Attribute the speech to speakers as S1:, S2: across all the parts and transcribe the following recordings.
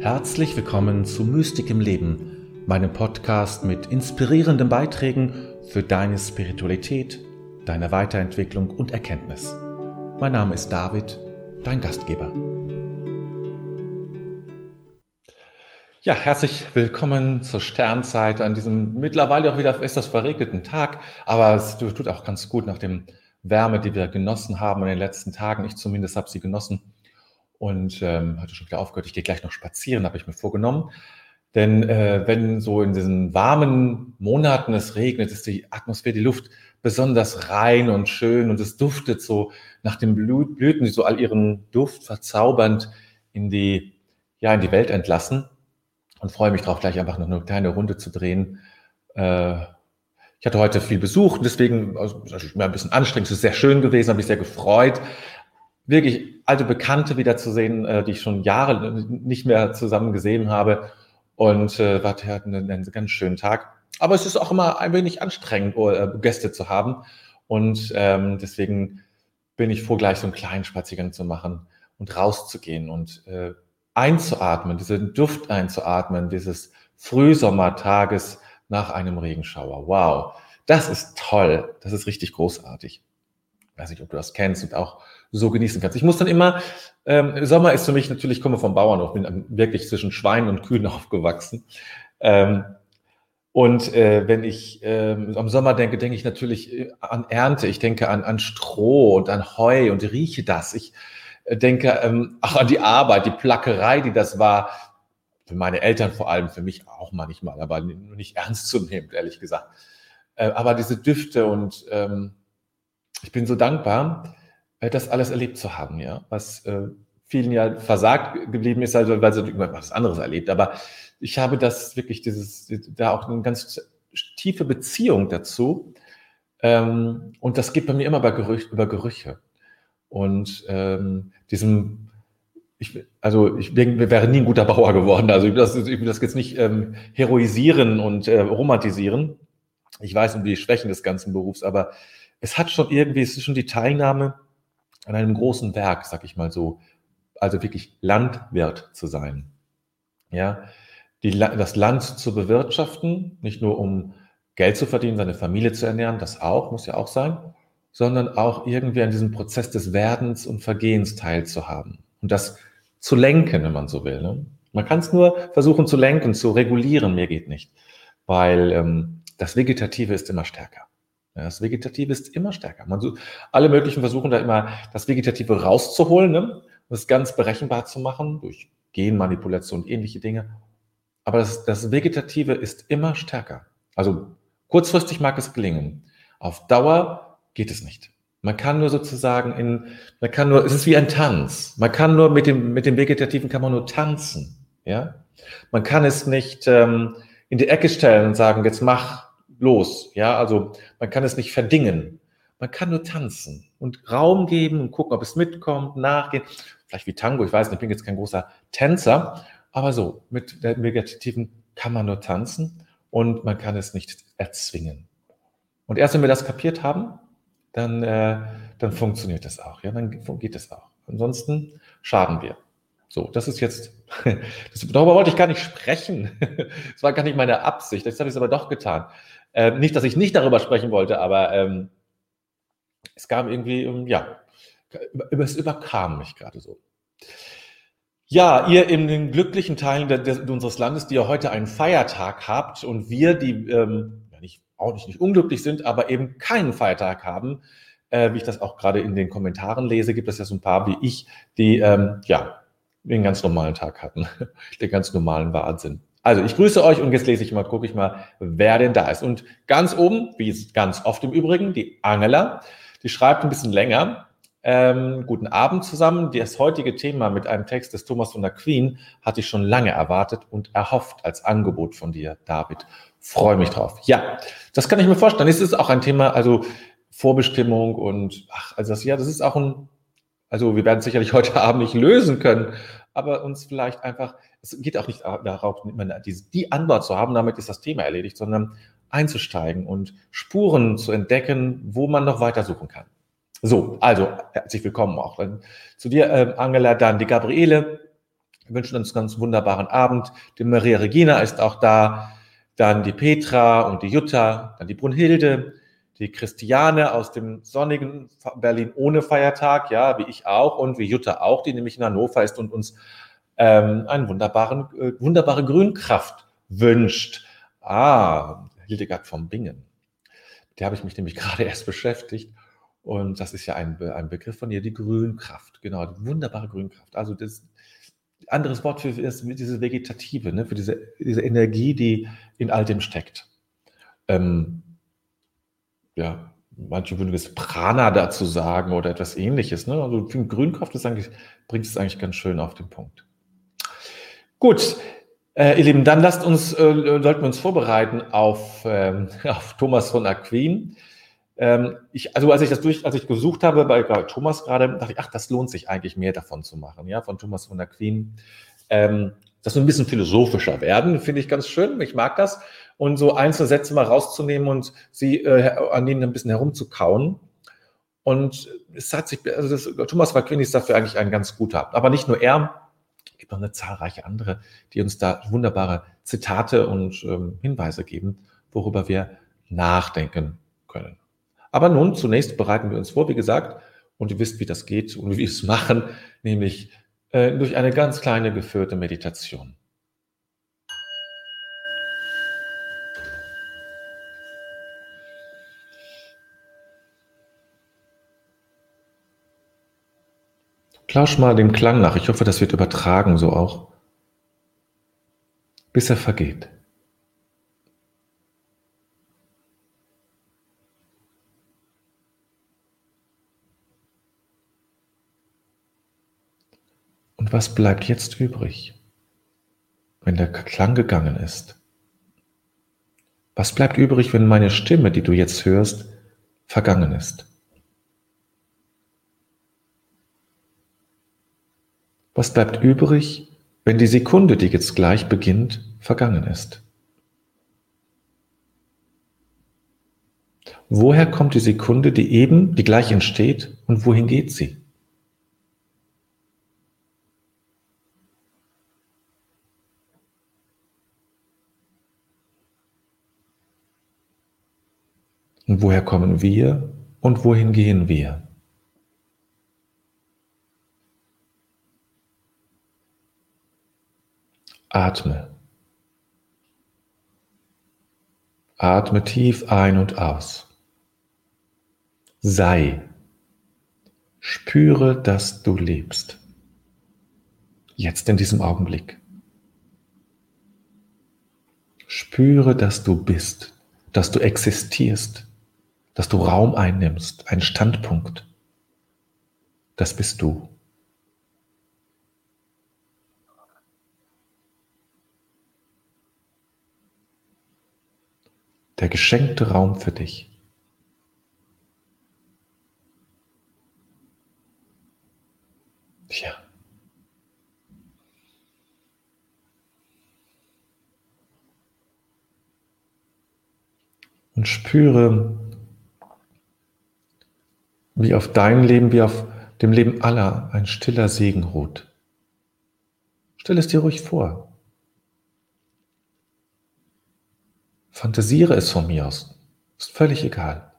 S1: Herzlich willkommen zu Mystik im Leben, meinem Podcast mit inspirierenden Beiträgen für deine Spiritualität, deine Weiterentwicklung und Erkenntnis. Mein Name ist David, dein Gastgeber. Ja, herzlich willkommen zur Sternzeit an diesem mittlerweile auch wieder etwas verregneten Tag, aber es tut auch ganz gut nach dem Wärme, die wir genossen haben in den letzten Tagen. Ich zumindest habe sie genossen und ähm, hatte schon wieder aufgehört. Ich gehe gleich noch spazieren, habe ich mir vorgenommen. Denn äh, wenn so in diesen warmen Monaten es regnet, ist die Atmosphäre, die Luft besonders rein und schön und es duftet so nach den Blüten, die so all ihren Duft verzaubernd in die, ja, in die Welt entlassen. Und freue mich darauf, gleich einfach noch eine kleine Runde zu drehen. Äh, ich hatte heute viel Besuch, deswegen also, natürlich mehr ein bisschen anstrengend. Es ist sehr schön gewesen, habe mich sehr gefreut. Wirklich alte Bekannte wiederzusehen, äh, die ich schon Jahre nicht mehr zusammen gesehen habe. Und äh, war einen, einen ganz schönen Tag. Aber es ist auch immer ein wenig anstrengend, äh, Gäste zu haben. Und ähm, deswegen bin ich froh, gleich so einen kleinen Spaziergang zu machen und rauszugehen und äh, einzuatmen, diesen Duft einzuatmen, dieses Frühsommertages nach einem Regenschauer. Wow, das ist toll. Das ist richtig großartig. Weiß nicht, ob du das kennst und auch so genießen kannst. Ich muss dann immer, ähm, Sommer ist für mich natürlich, ich komme vom Bauernhof, bin wirklich zwischen Schweinen und Kühen aufgewachsen. Ähm, und äh, wenn ich äh, am Sommer denke, denke ich natürlich äh, an Ernte, ich denke an, an Stroh und an Heu und rieche das. Ich äh, denke ähm, auch an die Arbeit, die Plackerei, die das war, für meine Eltern vor allem, für mich auch manchmal, aber nicht ernst zu nehmen, ehrlich gesagt. Äh, aber diese Düfte und ähm, ich bin so dankbar, äh, das alles erlebt zu haben, ja, was äh, vielen ja versagt geblieben ist, also weil sie irgendwas anderes erlebt. Aber ich habe das wirklich, dieses, da auch eine ganz tiefe Beziehung dazu. Ähm, und das geht bei mir immer bei Gerüch, über Gerüche. Und ähm, diesem ich, also ich wäre nie ein guter Bauer geworden. Also ich will das, ich will das jetzt nicht ähm, heroisieren und äh, romantisieren. Ich weiß um die Schwächen des ganzen Berufs, aber es hat schon irgendwie, es ist schon die Teilnahme an einem großen Werk, sag ich mal so, also wirklich Landwirt zu sein. Ja, die, das Land zu bewirtschaften, nicht nur um Geld zu verdienen, seine Familie zu ernähren, das auch, muss ja auch sein, sondern auch irgendwie an diesem Prozess des Werdens und Vergehens teilzuhaben. Und das zu lenken, wenn man so will. Ne? Man kann es nur versuchen zu lenken, zu regulieren, mir geht nicht. Weil ähm, das Vegetative ist immer stärker. Das Vegetative ist immer stärker. Man so, alle möglichen versuchen da immer das Vegetative rauszuholen, ne? das ganz berechenbar zu machen durch Genmanipulation und ähnliche Dinge. Aber das, das Vegetative ist immer stärker. Also kurzfristig mag es gelingen. Auf Dauer geht es nicht. Man kann nur sozusagen in, man kann nur, es ist wie ein Tanz. Man kann nur mit dem, mit dem Vegetativen kann man nur tanzen. Ja? Man kann es nicht ähm, in die Ecke stellen und sagen, jetzt mach los. Ja, also man kann es nicht verdingen. Man kann nur tanzen und Raum geben und gucken, ob es mitkommt, nachgehen. Vielleicht wie Tango, ich weiß nicht, ich bin jetzt kein großer Tänzer, aber so, mit der Vegetativen kann man nur tanzen und man kann es nicht erzwingen. Und erst wenn wir das kapiert haben, dann, äh, dann funktioniert das auch. Ja, dann geht es auch. Ansonsten schaden wir. So, das ist jetzt, das, darüber wollte ich gar nicht sprechen. Das war gar nicht meine Absicht. Das habe ich aber doch getan. Äh, nicht, dass ich nicht darüber sprechen wollte, aber ähm, es kam irgendwie, um, ja, es überkam mich gerade so. Ja, ihr in den glücklichen Teilen de, de, unseres Landes, die ja heute einen Feiertag habt und wir, die ähm, auch nicht, nicht unglücklich sind, aber eben keinen Feiertag haben, äh, wie ich das auch gerade in den Kommentaren lese, gibt es ja so ein paar wie ich, die ähm, ja den ganz normalen Tag hatten, den ganz normalen Wahnsinn. Also ich grüße euch und jetzt lese ich mal, gucke ich mal, wer denn da ist. Und ganz oben, wie ganz oft im Übrigen, die Angela, die schreibt ein bisschen länger. Ähm, guten Abend zusammen. Das heutige Thema mit einem Text des Thomas von der Queen hatte ich schon lange erwartet und erhofft als Angebot von dir, David. Freue mich drauf. Ja, das kann ich mir vorstellen. Es ist auch ein Thema, also Vorbestimmung und ach, also das, ja, das ist auch ein, also wir werden es sicherlich heute Abend nicht lösen können, aber uns vielleicht einfach, es geht auch nicht darauf, die, Antwort zu haben, damit ist das Thema erledigt, sondern einzusteigen und Spuren zu entdecken, wo man noch weiter suchen kann. So, also herzlich willkommen auch zu dir, äh, Angela, dann die Gabriele, Wir wünschen uns einen ganz wunderbaren Abend. Die Maria Regina ist auch da, dann die Petra und die Jutta, dann die Brunhilde, die Christiane aus dem sonnigen Berlin ohne Feiertag, ja, wie ich auch und wie Jutta auch, die nämlich in Hannover ist und uns ähm, eine wunderbaren, äh, wunderbare Grünkraft wünscht. Ah, Hildegard vom Bingen. Der habe ich mich nämlich gerade erst beschäftigt. Und das ist ja ein, ein Begriff von ihr, die Grünkraft. Genau, die wunderbare Grünkraft. Also das anderes Wort für ist diese Vegetative, ne, für diese, diese Energie, die in all dem steckt. Ähm, ja, manche würden es Prana dazu sagen oder etwas ähnliches. Ne? Also Grünkraft ist eigentlich, bringt es eigentlich ganz schön auf den Punkt. Gut, äh, ihr Lieben, dann lasst uns, äh, sollten wir uns vorbereiten auf, ähm, auf Thomas von Aquin. Ähm, ich, also als ich das durch, als ich gesucht habe bei Thomas gerade, dachte ich, ach, das lohnt sich eigentlich mehr davon zu machen, ja, von Thomas von Aquin. Ähm, das so ein bisschen philosophischer werden, finde ich ganz schön. Ich mag das. Und so einzelne Sätze mal rauszunehmen und sie äh, an ihnen ein bisschen herumzukauen. Und es hat sich, also das, Thomas von Aquin ist dafür eigentlich ein ganz guter. Aber nicht nur er, gibt noch eine zahlreiche andere, die uns da wunderbare Zitate und ähm, Hinweise geben, worüber wir nachdenken können. Aber nun, zunächst bereiten wir uns vor, wie gesagt, und ihr wisst, wie das geht und wie wir es machen, nämlich äh, durch eine ganz kleine geführte Meditation. Lausch mal dem Klang nach. Ich hoffe, das wird übertragen so auch. Bis er vergeht. Und was bleibt jetzt übrig, wenn der Klang gegangen ist? Was bleibt übrig, wenn meine Stimme, die du jetzt hörst, vergangen ist? Was bleibt übrig, wenn die Sekunde, die jetzt gleich beginnt, vergangen ist? Woher kommt die Sekunde, die eben, die gleich entsteht, und wohin geht sie? Und woher kommen wir und wohin gehen wir? Atme. Atme tief ein und aus. Sei. Spüre, dass du lebst. Jetzt in diesem Augenblick. Spüre, dass du bist, dass du existierst dass du Raum einnimmst, einen Standpunkt. Das bist du. Der geschenkte Raum für dich. Tja. Und spüre, wie auf dein Leben, wie auf dem Leben aller ein stiller Segen ruht. Stell es dir ruhig vor. Fantasiere es von mir aus. Ist völlig egal.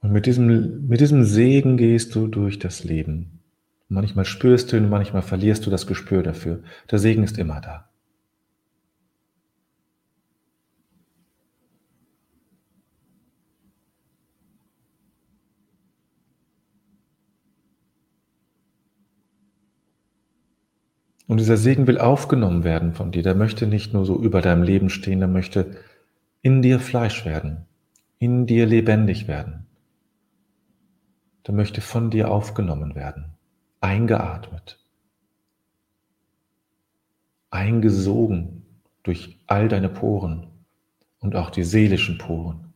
S1: Und mit diesem, mit diesem Segen gehst du durch das Leben. Manchmal spürst du ihn, manchmal verlierst du das Gespür dafür. Der Segen ist immer da. Und dieser Segen will aufgenommen werden von dir. Der möchte nicht nur so über deinem Leben stehen, der möchte in dir Fleisch werden, in dir lebendig werden der möchte von dir aufgenommen werden, eingeatmet, eingesogen durch all deine Poren und auch die seelischen Poren.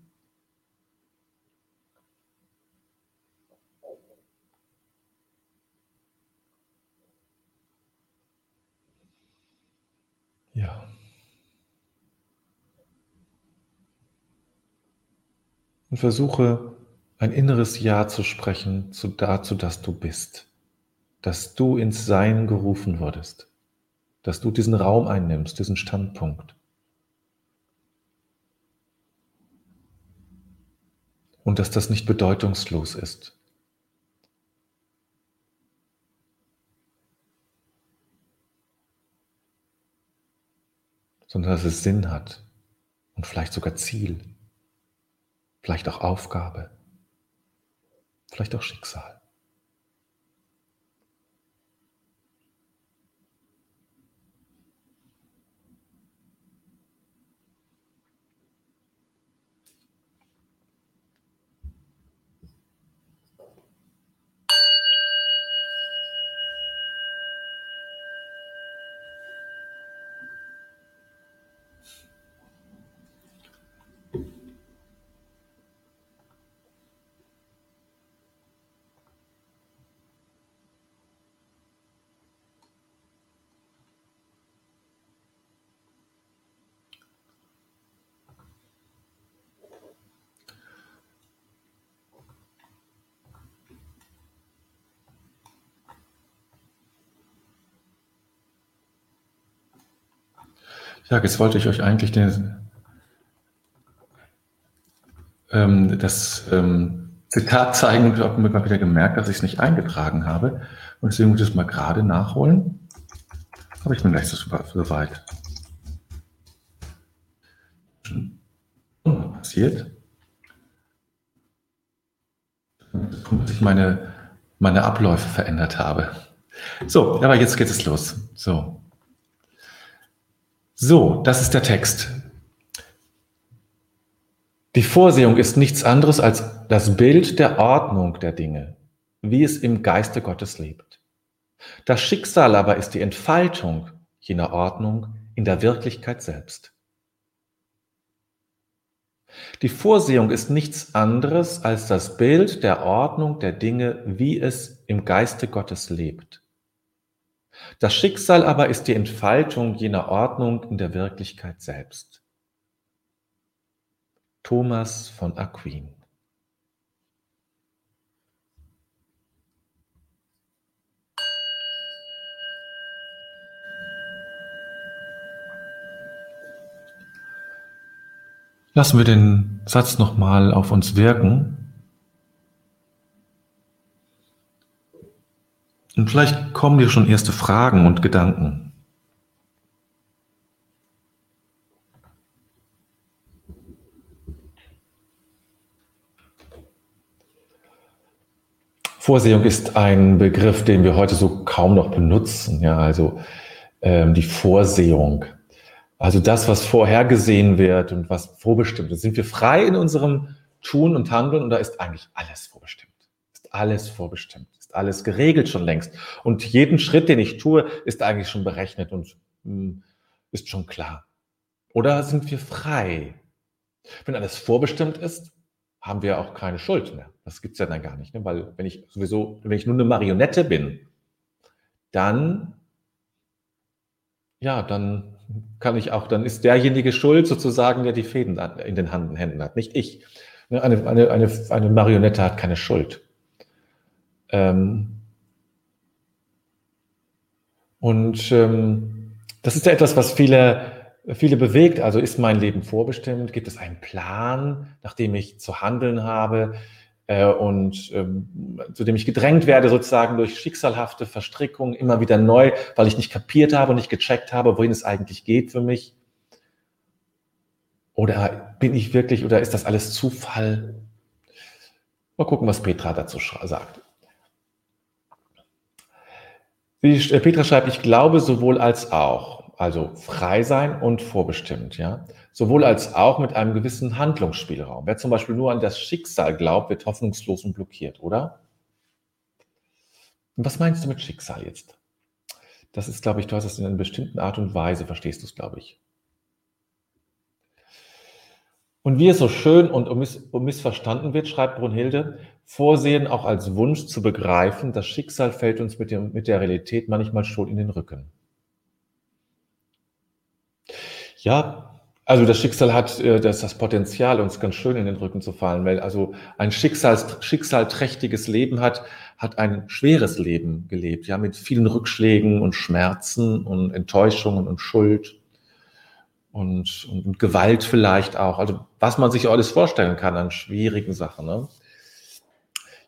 S1: Ja. Und versuche ein inneres Ja zu sprechen zu dazu, dass du bist, dass du ins Sein gerufen wurdest, dass du diesen Raum einnimmst, diesen Standpunkt. Und dass das nicht bedeutungslos ist. sondern dass es Sinn hat und vielleicht sogar Ziel, vielleicht auch Aufgabe, vielleicht auch Schicksal. Ja, jetzt wollte ich euch eigentlich den, ähm, das ähm, Zitat zeigen und habe mir mal wieder gemerkt, dass ich es nicht eingetragen habe. Und deswegen muss ich es mal gerade nachholen. Aber ich bin gleich so weit. Passiert. Dass ich meine, meine Abläufe verändert habe. So, aber jetzt geht es los. So. So, das ist der Text. Die Vorsehung ist nichts anderes als das Bild der Ordnung der Dinge, wie es im Geiste Gottes lebt. Das Schicksal aber ist die Entfaltung jener Ordnung in der Wirklichkeit selbst. Die Vorsehung ist nichts anderes als das Bild der Ordnung der Dinge, wie es im Geiste Gottes lebt. Das Schicksal aber ist die Entfaltung jener Ordnung in der Wirklichkeit selbst. Thomas von Aquin Lassen wir den Satz nochmal auf uns wirken. Und vielleicht kommen dir schon erste Fragen und Gedanken. Vorsehung ist ein Begriff, den wir heute so kaum noch benutzen. Ja, also ähm, die Vorsehung. Also das, was vorhergesehen wird und was vorbestimmt ist. Sind wir frei in unserem Tun und Handeln und da ist eigentlich alles vorbestimmt. Ist alles vorbestimmt alles geregelt schon längst. Und jeden Schritt, den ich tue, ist eigentlich schon berechnet und mh, hm, ist schon klar. Oder sind wir frei? Wenn alles vorbestimmt ist, haben wir auch keine Schuld mehr. Das gibt's ja dann gar nicht, ne? weil wenn ich sowieso, wenn ich nur eine Marionette bin, dann, ja, dann kann ich auch, dann ist derjenige schuld sozusagen, der die Fäden in den Händen hat, nicht ich. Ne? Eine, eine, eine, eine Marionette hat keine Schuld. Ähm, und ähm, das ist ja etwas, was viele, viele bewegt. Also ist mein Leben vorbestimmt? Gibt es einen Plan, nach dem ich zu handeln habe äh, und ähm, zu dem ich gedrängt werde, sozusagen durch schicksalhafte Verstrickungen immer wieder neu, weil ich nicht kapiert habe und nicht gecheckt habe, wohin es eigentlich geht für mich? Oder bin ich wirklich, oder ist das alles Zufall? Mal gucken, was Petra dazu sagt. Wie äh, Petra schreibt, ich glaube sowohl als auch, also frei sein und vorbestimmt, ja. Sowohl als auch mit einem gewissen Handlungsspielraum. Wer zum Beispiel nur an das Schicksal glaubt, wird hoffnungslos und blockiert, oder? Und was meinst du mit Schicksal jetzt? Das ist, glaube ich, du hast es in einer bestimmten Art und Weise, verstehst du es, glaube ich. Und wie es so schön und missverstanden wird, schreibt Brunhilde, Vorsehen auch als Wunsch zu begreifen, das Schicksal fällt uns mit, dem, mit der Realität manchmal schon in den Rücken. Ja, also das Schicksal hat äh, das, das Potenzial, uns ganz schön in den Rücken zu fallen, weil also ein Schicksals, schicksalträchtiges Leben hat, hat ein schweres Leben gelebt, ja, mit vielen Rückschlägen und Schmerzen und Enttäuschungen und Schuld und, und, Gewalt vielleicht auch. Also was man sich alles vorstellen kann an schwierigen Sachen. Ne?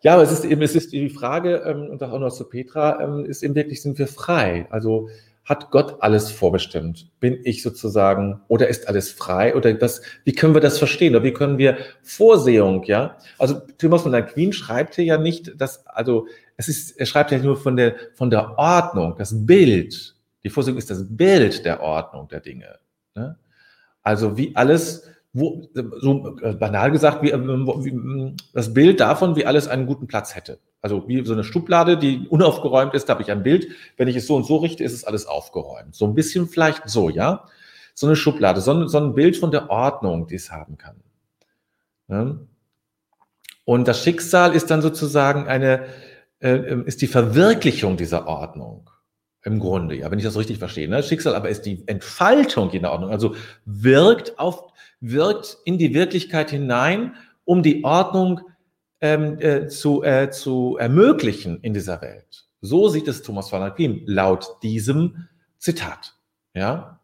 S1: Ja, aber es ist eben, es ist die Frage, ähm, und auch noch zu Petra, ähm, ist eben wirklich, sind wir frei? Also hat Gott alles vorbestimmt? Bin ich sozusagen, oder ist alles frei? Oder das, wie können wir das verstehen? Oder wie können wir Vorsehung, ja? Also Thomas von der Queen schreibt hier ja nicht, dass, also es ist, er schreibt ja nur von der, von der Ordnung, das Bild. Die Vorsehung ist das Bild der Ordnung der Dinge. Ne? Also wie alles, wo, so äh, banal gesagt, wie, wie, das Bild davon, wie alles einen guten Platz hätte. Also wie so eine Schublade, die unaufgeräumt ist, da habe ich ein Bild. Wenn ich es so und so richte, ist es alles aufgeräumt. So ein bisschen vielleicht so, ja? So eine Schublade, so ein, so ein Bild von der Ordnung, die es haben kann. Ja? Und das Schicksal ist dann sozusagen eine, äh, ist die Verwirklichung dieser Ordnung. Im Grunde, ja, wenn ich das richtig verstehe. Ne? Schicksal aber ist die Entfaltung jener Ordnung. Also wirkt auf, wirkt in die Wirklichkeit hinein, um die Ordnung ähm, äh, zu, äh, zu ermöglichen in dieser Welt. So sieht es Thomas von Aquin laut diesem Zitat. Ja?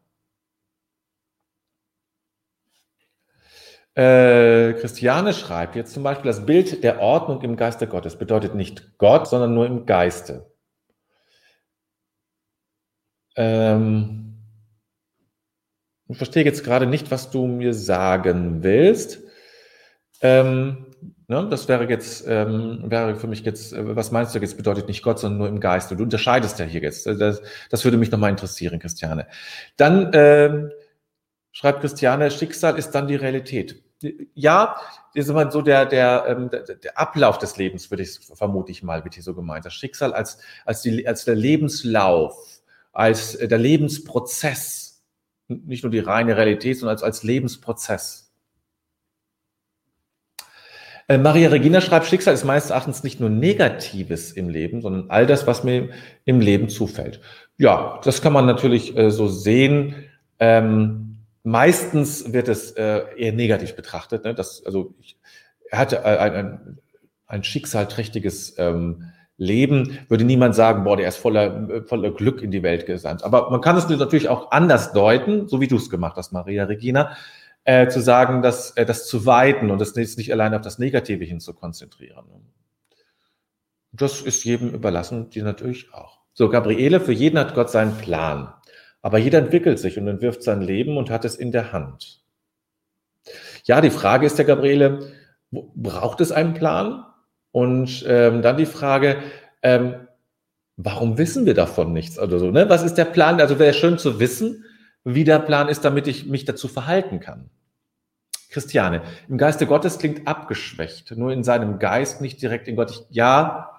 S1: Äh, Christiane schreibt jetzt zum Beispiel, das Bild der Ordnung im Geiste Gottes bedeutet nicht Gott, sondern nur im Geiste. Ähm, ich verstehe jetzt gerade nicht, was du mir sagen willst. Ähm, Ne? Das wäre jetzt, ähm, wäre für mich jetzt, äh, was meinst du jetzt, bedeutet nicht Gott, sondern nur im Geiste. Du unterscheidest ja hier jetzt. Das, das würde mich nochmal interessieren, Christiane. Dann ähm, schreibt Christiane, Schicksal ist dann die Realität. Ja, ist immer so der, der, ähm, der, der Ablauf des Lebens, würde ich vermute ich mal, wird hier so gemeint. Das Schicksal als, als, die, als der Lebenslauf, als der Lebensprozess. Nicht nur die reine Realität, sondern als, als Lebensprozess. Äh, Maria Regina schreibt, Schicksal ist meines Erachtens nicht nur Negatives im Leben, sondern all das, was mir im Leben zufällt. Ja, das kann man natürlich äh, so sehen. Ähm, meistens wird es äh, eher negativ betrachtet. Ne? Das, also ich, er hatte äh, ein, ein, ein schicksalträchtiges ähm, Leben, würde niemand sagen, boah, der ist voller, voller Glück in die Welt gesandt. Aber man kann es natürlich auch anders deuten, so wie du es gemacht hast, Maria Regina äh, zu sagen, dass äh, das zu weiten und das nicht allein auf das Negative hin zu konzentrieren. Das ist jedem überlassen, die natürlich auch. So, Gabriele, für jeden hat Gott seinen Plan. Aber jeder entwickelt sich und entwirft sein Leben und hat es in der Hand. Ja, die Frage ist der Gabriele, braucht es einen Plan? Und ähm, dann die Frage, ähm, warum wissen wir davon nichts oder so? Ne? Was ist der Plan? Also wäre schön zu wissen, wie der Plan ist, damit ich mich dazu verhalten kann. Christiane, im Geiste Gottes klingt abgeschwächt, nur in seinem Geist, nicht direkt in Gott. Ich, ja,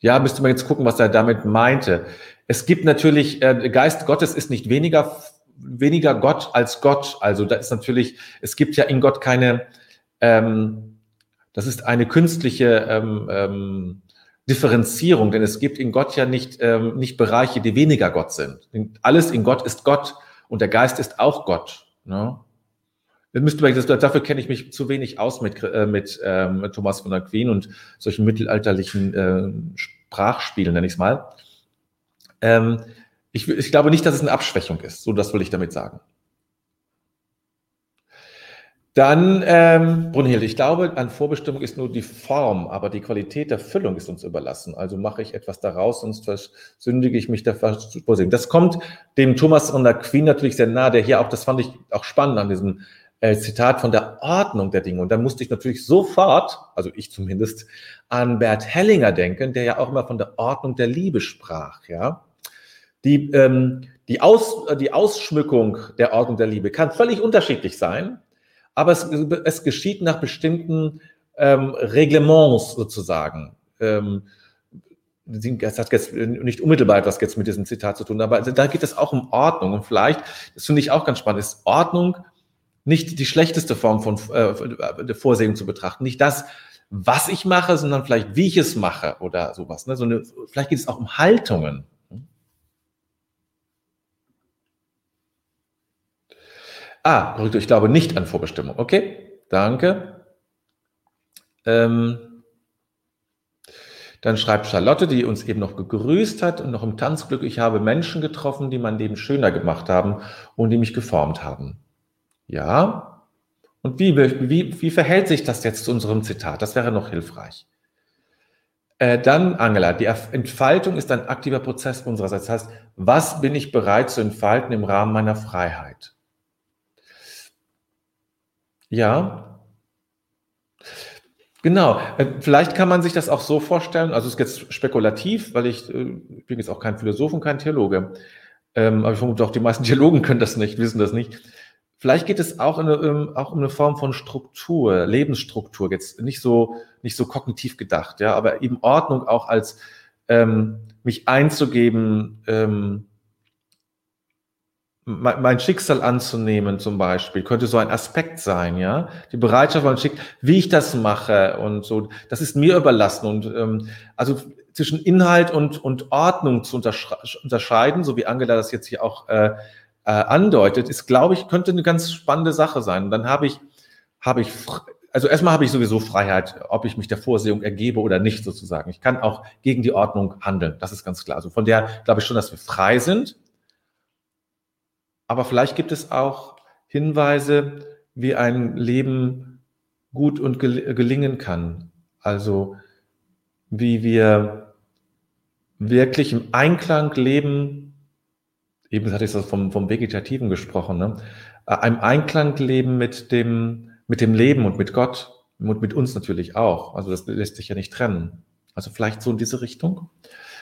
S1: ja, müsste man jetzt gucken, was er damit meinte. Es gibt natürlich, äh, Geist Gottes ist nicht weniger, weniger Gott als Gott. Also da ist natürlich, es gibt ja in Gott keine, ähm, das ist eine künstliche ähm, ähm, Differenzierung, denn es gibt in Gott ja nicht, ähm, nicht Bereiche, die weniger Gott sind. Alles in Gott ist Gott. Und der Geist ist auch Gott. Ne? Müsste man, das, dafür kenne ich mich zu wenig aus mit, äh, mit ähm, Thomas von Queen und solchen mittelalterlichen äh, Sprachspielen, nenne ich es mal. Ähm, ich, ich glaube nicht, dass es eine Abschwächung ist. So, das will ich damit sagen. Dann, ähm, Brunhild, ich glaube, an Vorbestimmung ist nur die Form, aber die Qualität der Füllung ist uns überlassen. Also mache ich etwas daraus, sonst versündige ich mich der Vorsehung. Das kommt dem Thomas von der Queen natürlich sehr nahe, der hier auch, das fand ich auch spannend an diesem äh, Zitat von der Ordnung der Dinge. Und dann musste ich natürlich sofort, also ich zumindest, an Bert Hellinger denken, der ja auch immer von der Ordnung der Liebe sprach, ja. Die, ähm, die, Aus, die Ausschmückung der Ordnung der Liebe kann völlig unterschiedlich sein aber es, es geschieht nach bestimmten ähm, Reglements sozusagen. Ähm, das hat jetzt nicht unmittelbar etwas jetzt mit diesem Zitat zu tun, aber da geht es auch um Ordnung. Und vielleicht, das finde ich auch ganz spannend, ist Ordnung nicht die schlechteste Form von äh, Vorsehung zu betrachten. Nicht das, was ich mache, sondern vielleicht, wie ich es mache oder sowas. Ne? So eine, vielleicht geht es auch um Haltungen. Ah, ich glaube nicht an Vorbestimmung. Okay, danke. Ähm, dann schreibt Charlotte, die uns eben noch gegrüßt hat und noch im Tanzglück, ich habe Menschen getroffen, die mein Leben schöner gemacht haben und die mich geformt haben. Ja. Und wie, wie, wie verhält sich das jetzt zu unserem Zitat? Das wäre noch hilfreich. Äh, dann, Angela, die Entfaltung ist ein aktiver Prozess unsererseits. Das heißt, was bin ich bereit zu entfalten im Rahmen meiner Freiheit? Ja, Genau. Äh, vielleicht kann man sich das auch so vorstellen, also es ist jetzt spekulativ, weil ich, äh, ich bin jetzt auch kein Philosoph und kein Theologe, ähm, aber ich vermute auch, die meisten Theologen können das nicht, wissen das nicht. Vielleicht geht es auch, eine, ähm, auch um eine Form von Struktur, Lebensstruktur, jetzt nicht so, nicht so kognitiv gedacht, ja, aber eben Ordnung auch als ähm, mich einzugeben, ähm, mein Schicksal anzunehmen zum Beispiel, könnte so ein Aspekt sein, ja. Die Bereitschaft, man schickt, wie ich das mache und so, das ist mir überlassen und ähm, also zwischen Inhalt und, und Ordnung zu unterscheiden, so wie Angela das jetzt hier auch äh, äh, andeutet, ist, glaube ich, könnte eine ganz spannende Sache sein. Und dann habe ich, habe ich, also erstmal habe ich sowieso Freiheit, ob ich mich der Vorsehung ergebe oder nicht sozusagen. Ich kann auch gegen die Ordnung handeln, das ist ganz klar. Also von der glaube ich schon, dass wir frei sind aber vielleicht gibt es auch Hinweise, wie ein Leben gut und gelingen kann. Also wie wir wirklich im Einklang leben, eben hatte ich das vom, vom Vegetativen gesprochen, ne? Äh, Einklang leben mit dem, mit dem Leben und mit Gott und mit uns natürlich auch. Also das lässt sich ja nicht trennen. Also vielleicht so in diese Richtung.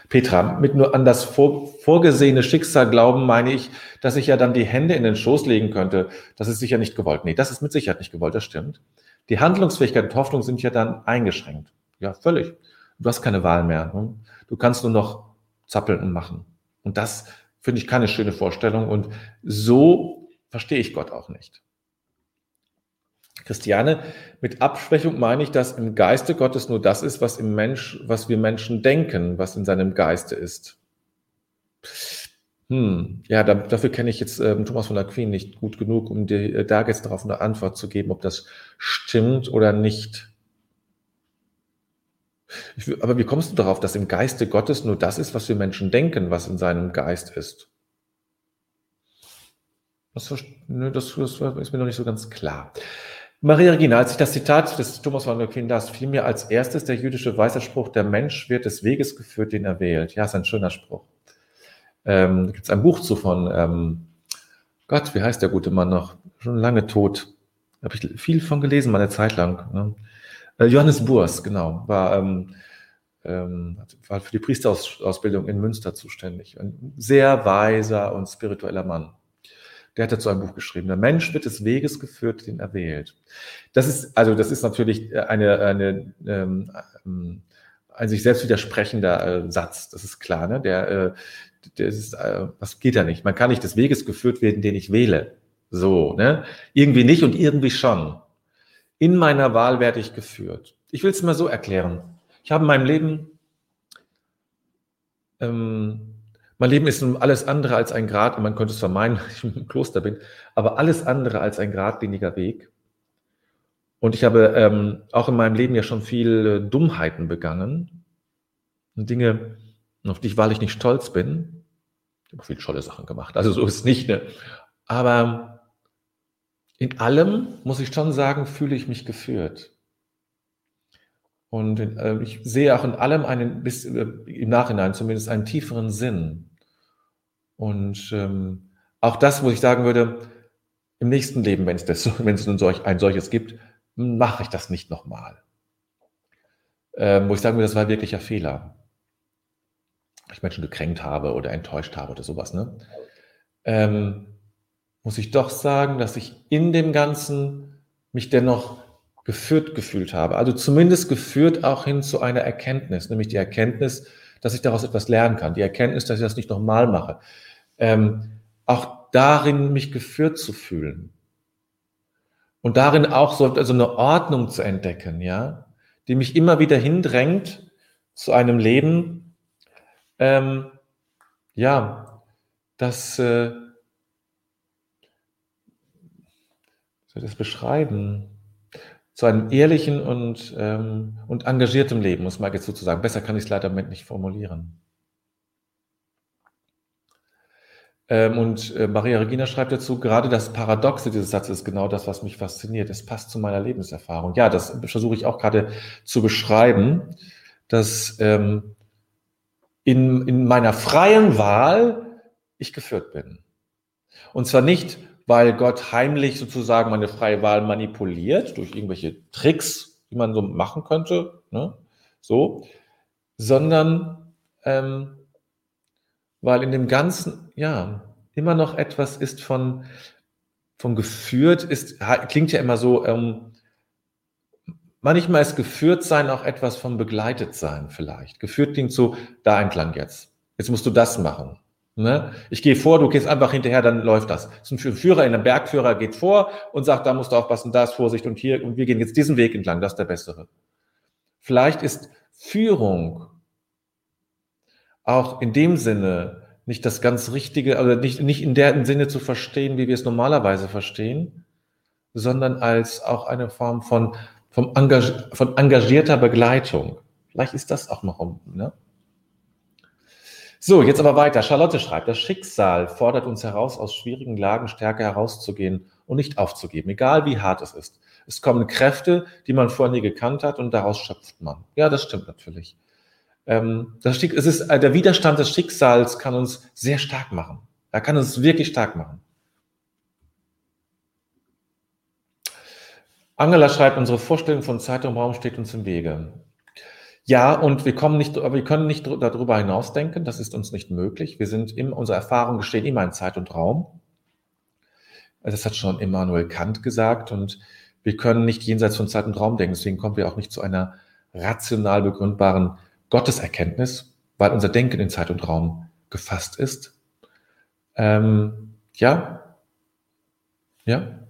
S1: Petra, mit nur an das vor, vorgesehene Schicksal glauben, meine ich, dass ich ja dann die Hände in den Schoß legen könnte. Das ist sicher nicht gewollt. Nee, das ist mit Sicherheit nicht gewollt, das stimmt. Die Handlungsfähigkeit und Hoffnung sind ja dann eingeschränkt. Ja, völlig. Du hast keine Wahl mehr. Ne? Du kannst nur noch zappeln und machen. Und das finde ich keine schöne Vorstellung. Und so verstehe ich Gott auch nicht. Christiane, mit Abschwächung meine ich, dass im Geiste Gottes nur das ist, was im Mensch, was wir Menschen denken, was in seinem Geiste ist. Hm, ja, da, dafür kenne ich jetzt ähm, Thomas von Aquin nicht gut genug, um dir äh, da jetzt darauf eine Antwort zu geben, ob das stimmt oder nicht. Ich, aber wie kommst du darauf, dass im Geiste Gottes nur das ist, was wir Menschen denken, was in seinem Geist ist? Das, ne, das, das ist mir noch nicht so ganz klar. Maria Regina, als ich das Zitat des Thomas von Aquin las, fiel mir als erstes der jüdische Weisheitsspruch, der Mensch wird des Weges geführt, den er wählt. Ja, ist ein schöner Spruch. Ähm, da gibt es ein Buch zu von, ähm, Gott, wie heißt der gute Mann noch? Schon lange tot. Habe ich viel von gelesen, mal eine Zeit lang. Ne? Äh, Johannes Burs, genau, war, ähm, ähm, war für die Priesterausbildung in Münster zuständig. Ein sehr weiser und spiritueller Mann der hat dazu ein Buch geschrieben. Der Mensch wird des Weges geführt, den er wählt. Das ist, also das ist natürlich eine, eine ähm, ein sich selbst widersprechender äh, Satz, das ist klar, ne? Der, äh, der ist, äh, was geht da nicht? Man kann nicht des Weges geführt werden, den ich wähle. So, ne? Irgendwie nicht und irgendwie schon. In meiner Wahl werde ich geführt. Ich will es mal so erklären. Ich habe in meinem Leben ähm, mein Leben ist alles andere als ein Grad, und man könnte es vermeiden, weil ich im Kloster bin, aber alles andere als ein geradliniger Weg. Und ich habe ähm, auch in meinem Leben ja schon viele Dummheiten begangen Dinge, auf die ich wahrlich nicht stolz bin. Ich habe viele tolle Sachen gemacht, also so ist es nicht. Ne? Aber in allem, muss ich schon sagen, fühle ich mich geführt. Und äh, ich sehe auch in allem einen, bis äh, im Nachhinein zumindest einen tieferen Sinn. Und ähm, auch das, wo ich sagen würde, im nächsten Leben, wenn es, das, wenn es ein, solch, ein solches gibt, mache ich das nicht nochmal. Ähm, wo ich sagen würde, das war wirklich ein Fehler. Ich Menschen gekränkt habe oder enttäuscht habe oder sowas. Ne? Ähm, muss ich doch sagen, dass ich in dem Ganzen mich dennoch geführt gefühlt habe. Also zumindest geführt auch hin zu einer Erkenntnis, nämlich die Erkenntnis, dass ich daraus etwas lernen kann. Die Erkenntnis, dass ich das nicht nochmal mache ähm, auch darin mich geführt zu fühlen. Und darin auch so also eine Ordnung zu entdecken, ja, die mich immer wieder hindrängt zu einem Leben, ähm, ja, das, äh, soll ich das beschreiben? Zu einem ehrlichen und, ähm, und engagiertem Leben, muss man jetzt sozusagen. Besser kann ich es leider im Moment nicht formulieren. Ähm, und äh, Maria Regina schreibt dazu, gerade das Paradoxe dieses Satzes ist genau das, was mich fasziniert. Es passt zu meiner Lebenserfahrung. Ja, das versuche ich auch gerade zu beschreiben, dass ähm, in, in meiner freien Wahl ich geführt bin. Und zwar nicht, weil Gott heimlich sozusagen meine freie Wahl manipuliert durch irgendwelche Tricks, die man so machen könnte, ne? so, sondern ähm, weil in dem Ganzen, ja, immer noch etwas ist von, von geführt, ist, klingt ja immer so, ähm, manchmal ist geführt sein auch etwas von begleitet sein vielleicht. Geführt klingt so, da entlang jetzt. Jetzt musst du das machen. Ne? Ich gehe vor, du gehst einfach hinterher, dann läuft das. das ist ein Führer, ein Bergführer geht vor und sagt, da musst du aufpassen, da ist Vorsicht und hier, und wir gehen jetzt diesen Weg entlang, das ist der bessere. Vielleicht ist Führung auch in dem Sinne nicht das ganz Richtige, also nicht, nicht in der Sinne zu verstehen, wie wir es normalerweise verstehen, sondern als auch eine Form von, vom Engag von engagierter Begleitung. Vielleicht ist das auch noch, ne? So, jetzt aber weiter. Charlotte schreibt, das Schicksal fordert uns heraus, aus schwierigen Lagen stärker herauszugehen und nicht aufzugeben, egal wie hart es ist. Es kommen Kräfte, die man vorher nie gekannt hat und daraus schöpft man. Ja, das stimmt natürlich. Ähm, das es ist, äh, der Widerstand des Schicksals kann uns sehr stark machen. Er kann uns wirklich stark machen. Angela schreibt, unsere Vorstellung von Zeit und Raum steht uns im Wege. Ja, und wir kommen nicht, wir können nicht darüber hinausdenken. Das ist uns nicht möglich. Wir sind in unsere Erfahrungen bestehen immer in Zeit und Raum. Das hat schon Immanuel Kant gesagt und wir können nicht jenseits von Zeit und Raum denken. Deswegen kommen wir auch nicht zu einer rational begründbaren Gotteserkenntnis, weil unser Denken in Zeit und Raum gefasst ist. Ähm, ja, ja.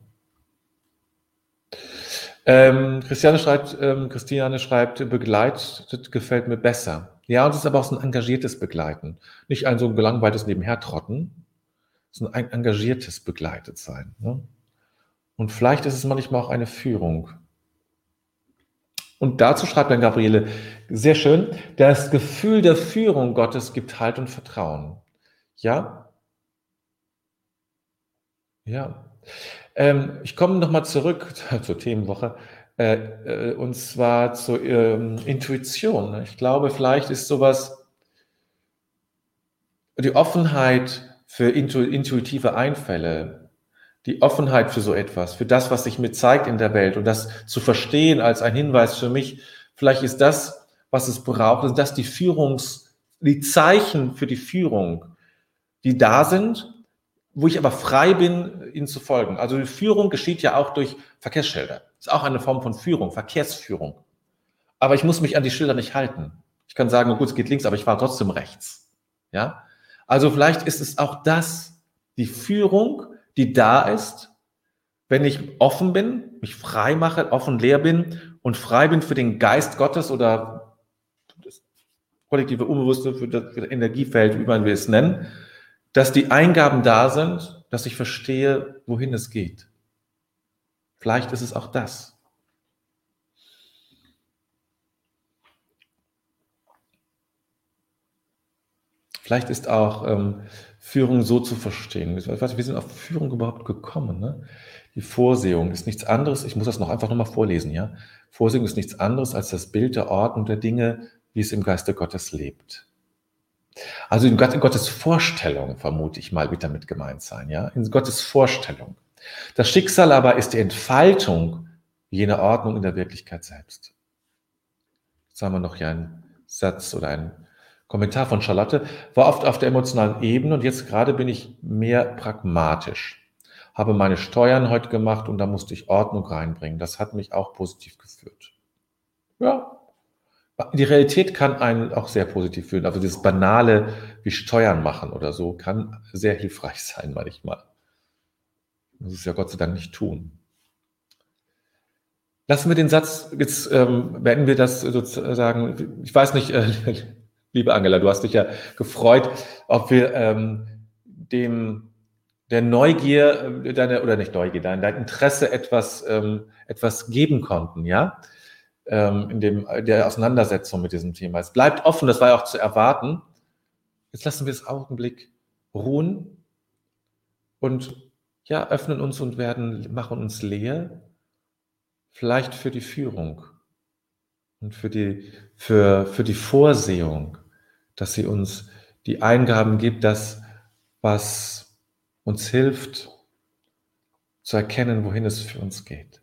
S1: Ähm, Christiane schreibt, ähm, Christiane schreibt, begleitet gefällt mir besser. Ja, und es ist aber auch so ein engagiertes Begleiten. Nicht ein so gelangweiltes Nebenhertrotten, sondern ein engagiertes Begleitet sein. Ne? Und vielleicht ist es manchmal auch eine Führung. Und dazu schreibt dann Gabriele sehr schön, das Gefühl der Führung Gottes gibt Halt und Vertrauen. Ja? Ja. Ähm, ich komme nochmal zurück zur Themenwoche. Äh, äh, und zwar zur ähm, Intuition. Ich glaube, vielleicht ist sowas, die Offenheit für intu intuitive Einfälle, die Offenheit für so etwas, für das, was sich mir zeigt in der Welt und das zu verstehen als ein Hinweis für mich, vielleicht ist das, was es braucht, sind das die Führungs, die Zeichen für die Führung, die da sind, wo ich aber frei bin, ihnen zu folgen. Also die Führung geschieht ja auch durch Verkehrsschilder. Ist auch eine Form von Führung, Verkehrsführung. Aber ich muss mich an die Schilder nicht halten. Ich kann sagen, oh gut, es geht links, aber ich fahre trotzdem rechts. Ja? Also vielleicht ist es auch das, die Führung, die da ist, wenn ich offen bin, mich frei mache, offen leer bin und frei bin für den Geist Gottes oder das kollektive Unbewusste, für das, Energiefeld, wie man will es nennen, dass die Eingaben da sind, dass ich verstehe, wohin es geht. Vielleicht ist es auch das. Vielleicht ist auch ähm, Führung so zu verstehen. Wir sind auf Führung überhaupt gekommen. Ne? Die Vorsehung ist nichts anderes, ich muss das noch einfach nochmal vorlesen, ja. Vorsehung ist nichts anderes als das Bild der Ordnung der Dinge, wie es im Geiste Gottes lebt. Also in Gottes Vorstellung, vermute ich mal, wird damit gemeint sein, ja. In Gottes Vorstellung. Das Schicksal aber ist die Entfaltung jener Ordnung in der Wirklichkeit selbst. Jetzt haben wir noch hier einen Satz oder einen Kommentar von Charlotte, war oft auf der emotionalen Ebene und jetzt gerade bin ich mehr pragmatisch. Habe meine Steuern heute gemacht und da musste ich Ordnung reinbringen. Das hat mich auch positiv geführt. Ja. Die Realität kann einen auch sehr positiv fühlen. Also dieses Banale wie Steuern machen oder so kann sehr hilfreich sein manchmal. Muss es ja Gott sei Dank nicht tun. Lassen wir den Satz, jetzt ähm, beenden wir das sozusagen, ich weiß nicht, äh, Liebe Angela, du hast dich ja gefreut, ob wir ähm, dem der Neugier, äh, deine, oder nicht Neugier, dein, dein Interesse etwas, ähm, etwas geben konnten, ja, ähm, in dem, der Auseinandersetzung mit diesem Thema. Es bleibt offen, das war ja auch zu erwarten. Jetzt lassen wir es Augenblick ruhen und ja, öffnen uns und werden, machen uns leer, vielleicht für die Führung und für die, für, für die Vorsehung, dass sie uns die Eingaben gibt, das, was uns hilft zu erkennen, wohin es für uns geht.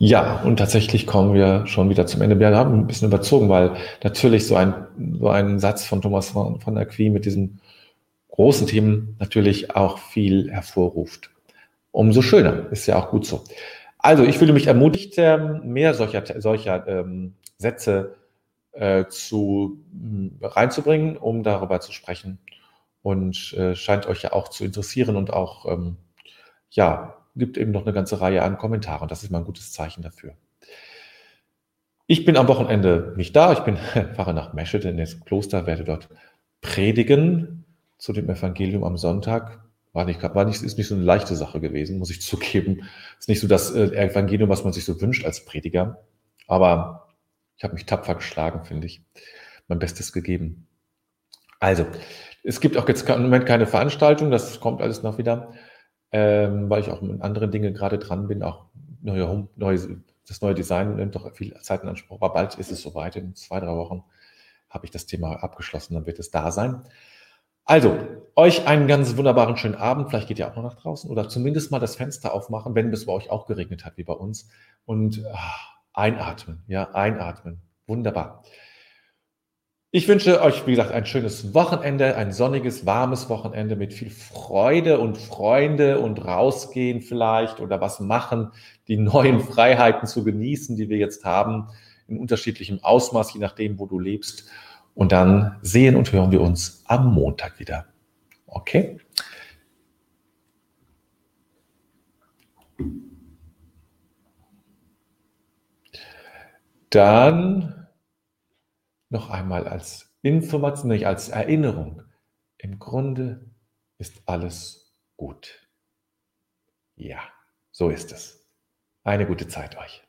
S1: Ja, und tatsächlich kommen wir schon wieder zum Ende. Wir haben ein bisschen überzogen, weil natürlich so ein, so ein Satz von Thomas von, von Aquin mit diesen großen Themen natürlich auch viel hervorruft. Umso schöner, ist ja auch gut so. Also, ich fühle mich ermutigt, ähm, mehr solcher, solcher ähm, Sätze äh, zu, äh, reinzubringen, um darüber zu sprechen. Und äh, scheint euch ja auch zu interessieren und auch ähm, ja, gibt eben noch eine ganze Reihe an Kommentaren. Das ist mal ein gutes Zeichen dafür. Ich bin am Wochenende nicht da. Ich bin, fahre nach Meschede in das Kloster, werde dort predigen zu dem Evangelium am Sonntag. War nicht, war nicht, ist nicht so eine leichte Sache gewesen, muss ich zugeben. Ist nicht so das äh, Evangelium, was man sich so wünscht als Prediger. Aber ich habe mich tapfer geschlagen, finde ich. Mein Bestes gegeben. Also, es gibt auch jetzt im Moment keine Veranstaltung, das kommt alles noch wieder ähm, weil ich auch mit anderen Dingen gerade dran bin, auch neue, Home, neue, das neue Design nimmt doch viel Zeit in Anspruch, aber bald ist es soweit, in zwei, drei Wochen habe ich das Thema abgeschlossen, dann wird es da sein. Also, euch einen ganz wunderbaren schönen Abend. Vielleicht geht ihr auch noch nach draußen oder zumindest mal das Fenster aufmachen, wenn es bei euch auch geregnet hat wie bei uns. Und ach, einatmen, ja, einatmen. Wunderbar. Ich wünsche euch, wie gesagt, ein schönes Wochenende, ein sonniges, warmes Wochenende mit viel Freude und Freunde und rausgehen vielleicht oder was machen, die neuen Freiheiten zu genießen, die wir jetzt haben, in unterschiedlichem Ausmaß, je nachdem, wo du lebst. Und dann sehen und hören wir uns am Montag wieder. Okay? Dann noch einmal als Information, nicht als Erinnerung. Im Grunde ist alles gut. Ja, so ist es. Eine gute Zeit euch.